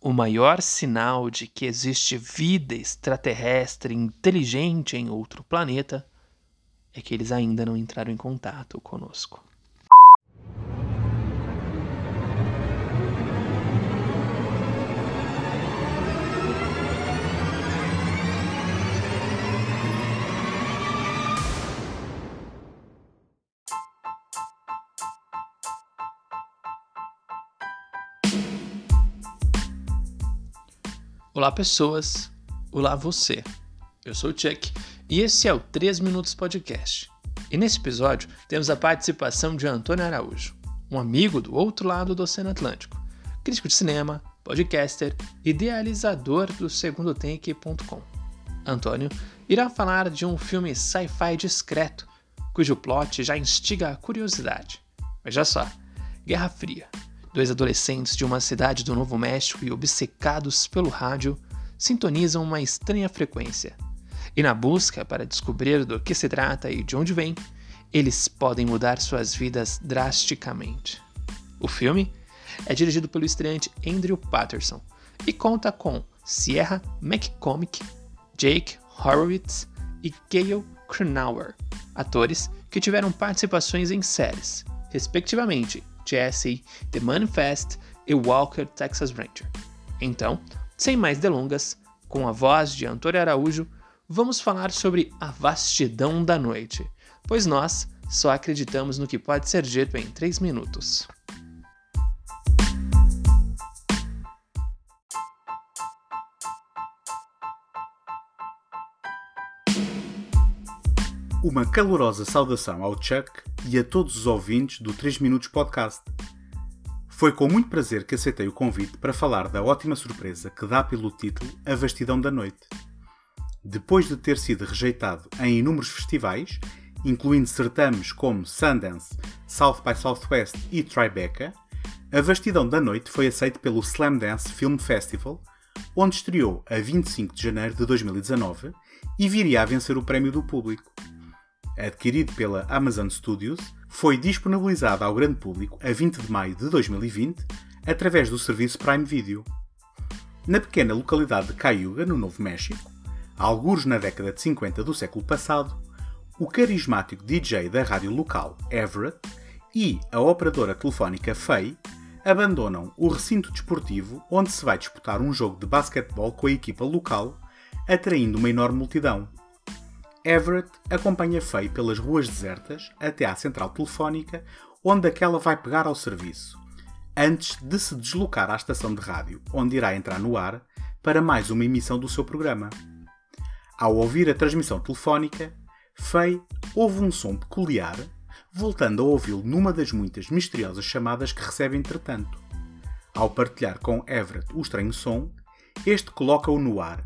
o maior sinal de que existe vida extraterrestre inteligente em outro planeta é que eles ainda não entraram em contato conosco. Olá, pessoas. Olá, você. Eu sou o Chuck e esse é o 3 Minutos Podcast. E nesse episódio temos a participação de Antônio Araújo, um amigo do outro lado do Oceano Atlântico, crítico de cinema, podcaster, idealizador do segundotake.com. Antônio irá falar de um filme sci-fi discreto, cujo plot já instiga a curiosidade. Veja só: Guerra Fria Dois adolescentes de uma cidade do Novo México e obcecados pelo rádio sintonizam uma estranha frequência. E na busca para descobrir do que se trata e de onde vem, eles podem mudar suas vidas drasticamente. O filme é dirigido pelo estreante Andrew Patterson e conta com Sierra McCormick, Jake Horowitz e Gail Cronauer, atores que tiveram participações em séries, respectivamente Jesse, The Manifest e Walker Texas Ranger. Então, sem mais delongas, com a voz de Antônio Araújo, vamos falar sobre a vastidão da noite, pois nós só acreditamos no que pode ser dito em 3 minutos. Uma calorosa saudação ao Chuck e a todos os ouvintes do 3 Minutos Podcast. Foi com muito prazer que aceitei o convite para falar da ótima surpresa que dá pelo título A Vastidão da Noite. Depois de ter sido rejeitado em inúmeros festivais, incluindo certames como Sundance, South by Southwest e Tribeca, A Vastidão da Noite foi aceito pelo Slam Dance Film Festival, onde estreou a 25 de janeiro de 2019 e viria a vencer o prémio do público adquirido pela Amazon Studios, foi disponibilizado ao grande público a 20 de maio de 2020 através do serviço Prime Video. Na pequena localidade de Cayuga, no Novo México, alguns na década de 50 do século passado, o carismático DJ da rádio local Everett e a operadora telefónica Fay abandonam o recinto desportivo onde se vai disputar um jogo de basquetebol com a equipa local, atraindo uma enorme multidão. Everett acompanha Faye pelas ruas desertas até à central telefónica, onde aquela vai pegar ao serviço, antes de se deslocar à estação de rádio, onde irá entrar no ar para mais uma emissão do seu programa. Ao ouvir a transmissão telefónica, Faye ouve um som peculiar, voltando a ouvi-lo numa das muitas misteriosas chamadas que recebe entretanto. Ao partilhar com Everett o estranho som, este coloca-o no ar,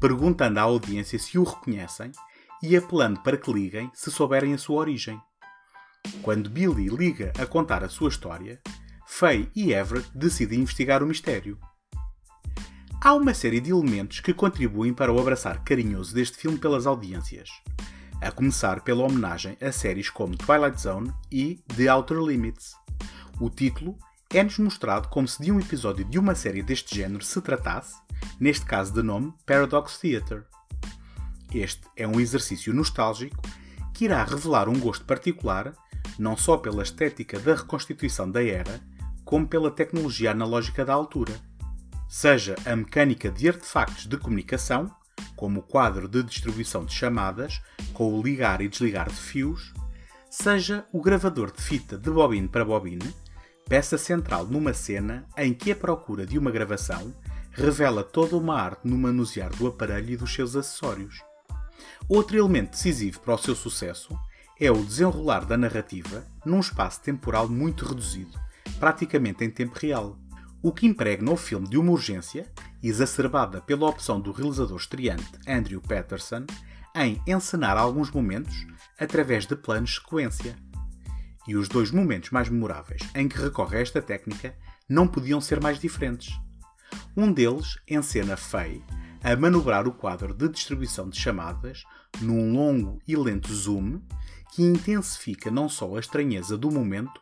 perguntando à audiência se o reconhecem e apelando para que liguem se souberem a sua origem. Quando Billy liga a contar a sua história, Faye e Everett decidem investigar o mistério. Há uma série de elementos que contribuem para o abraçar carinhoso deste filme pelas audiências, a começar pela homenagem a séries como Twilight Zone e The Outer Limits. O título é-nos mostrado como se de um episódio de uma série deste género se tratasse, neste caso de nome Paradox Theatre. Este é um exercício nostálgico que irá revelar um gosto particular, não só pela estética da reconstituição da era, como pela tecnologia analógica da altura. Seja a mecânica de artefactos de comunicação, como o quadro de distribuição de chamadas, com o ligar e desligar de fios, seja o gravador de fita de bobine para bobine, peça central numa cena em que a procura de uma gravação revela toda uma arte no manusear do aparelho e dos seus acessórios. Outro elemento decisivo para o seu sucesso é o desenrolar da narrativa num espaço temporal muito reduzido, praticamente em tempo real, o que impregna o filme de uma urgência, exacerbada pela opção do realizador estreante Andrew Patterson em encenar alguns momentos através de planos sequência. E os dois momentos mais memoráveis em que recorre a esta técnica não podiam ser mais diferentes. Um deles encena Faye a manobrar o quadro de distribuição de chamadas num longo e lento zoom que intensifica não só a estranheza do momento,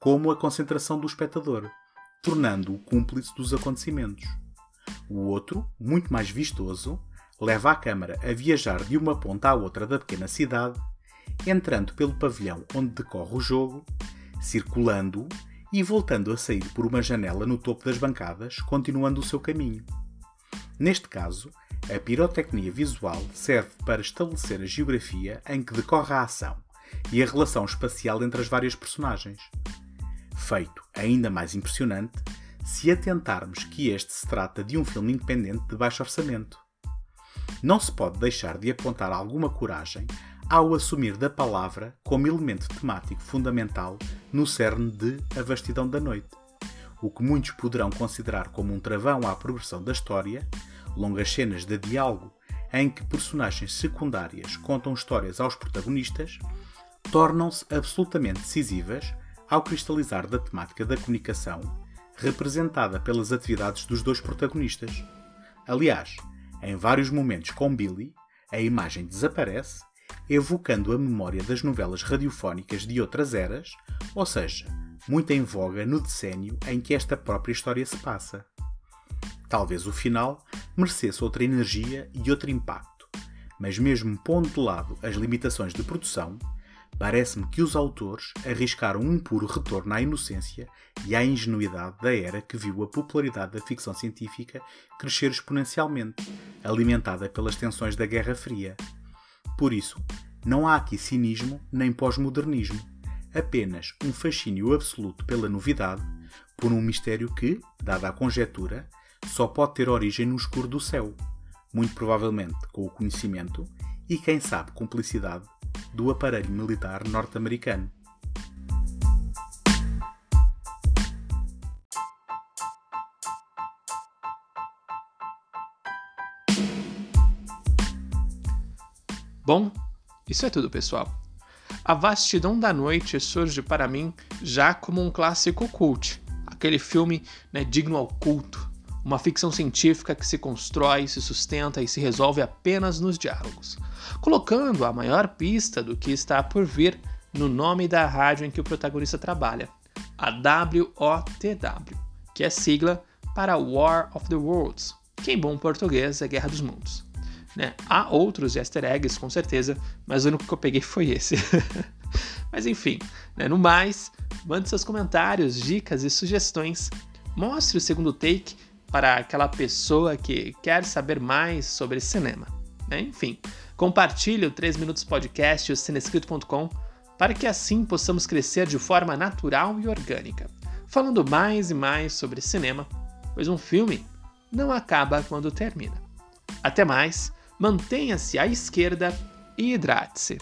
como a concentração do espectador, tornando-o cúmplice dos acontecimentos. O outro, muito mais vistoso, leva a câmara a viajar de uma ponta à outra da pequena cidade, entrando pelo pavilhão onde decorre o jogo, circulando e voltando a sair por uma janela no topo das bancadas, continuando o seu caminho. Neste caso, a pirotecnia visual serve para estabelecer a geografia em que decorre a ação e a relação espacial entre as várias personagens. Feito ainda mais impressionante se atentarmos que este se trata de um filme independente de baixo orçamento. Não se pode deixar de apontar alguma coragem ao assumir da palavra como elemento temático fundamental no cerne de A Vastidão da Noite, o que muitos poderão considerar como um travão à progressão da história, longas cenas de diálogo em que personagens secundárias contam histórias aos protagonistas, tornam-se absolutamente decisivas ao cristalizar da temática da comunicação representada pelas atividades dos dois protagonistas. Aliás, em vários momentos com Billy, a imagem desaparece, evocando a memória das novelas radiofónicas de outras eras, ou seja, muito em voga no decênio em que esta própria história se passa. Talvez o final merecesse outra energia e outro impacto, mas mesmo pondo de lado as limitações de produção, parece-me que os autores arriscaram um puro retorno à inocência e à ingenuidade da era que viu a popularidade da ficção científica crescer exponencialmente, alimentada pelas tensões da Guerra Fria. Por isso, não há aqui cinismo nem pós-modernismo, apenas um fascínio absoluto pela novidade, por um mistério que, dada a conjetura, só pode ter origem no escuro do céu, muito provavelmente com o conhecimento e, quem sabe, cumplicidade do aparelho militar norte-americano. Bom, isso é tudo, pessoal. A Vastidão da Noite surge para mim já como um clássico cult, aquele filme né, digno ao culto, uma ficção científica que se constrói, se sustenta e se resolve apenas nos diálogos, colocando a maior pista do que está por vir no nome da rádio em que o protagonista trabalha, a WOTW, que é sigla para War of the Worlds, que em bom português é Guerra dos Mundos. Né? Há outros easter eggs, com certeza, mas o único que eu peguei foi esse. mas enfim, né? no mais, mande seus comentários, dicas e sugestões. Mostre o segundo take para aquela pessoa que quer saber mais sobre cinema. Né? Enfim, compartilhe o 3 Minutos Podcast e o cinescrito.com para que assim possamos crescer de forma natural e orgânica, falando mais e mais sobre cinema, pois um filme não acaba quando termina. Até mais! Mantenha-se à esquerda e hidrate-se.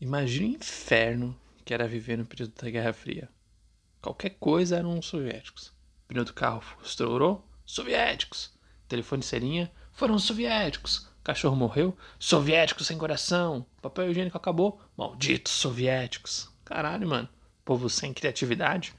Imagine o inferno que era viver no período da Guerra Fria. Qualquer coisa eram os soviéticos. O pneu do carro estourou? Soviéticos. Telefone serinha? Foram os soviéticos. Cachorro morreu? Soviéticos sem coração. Papel higiênico acabou? Malditos soviéticos. Caralho, mano. Povo sem criatividade.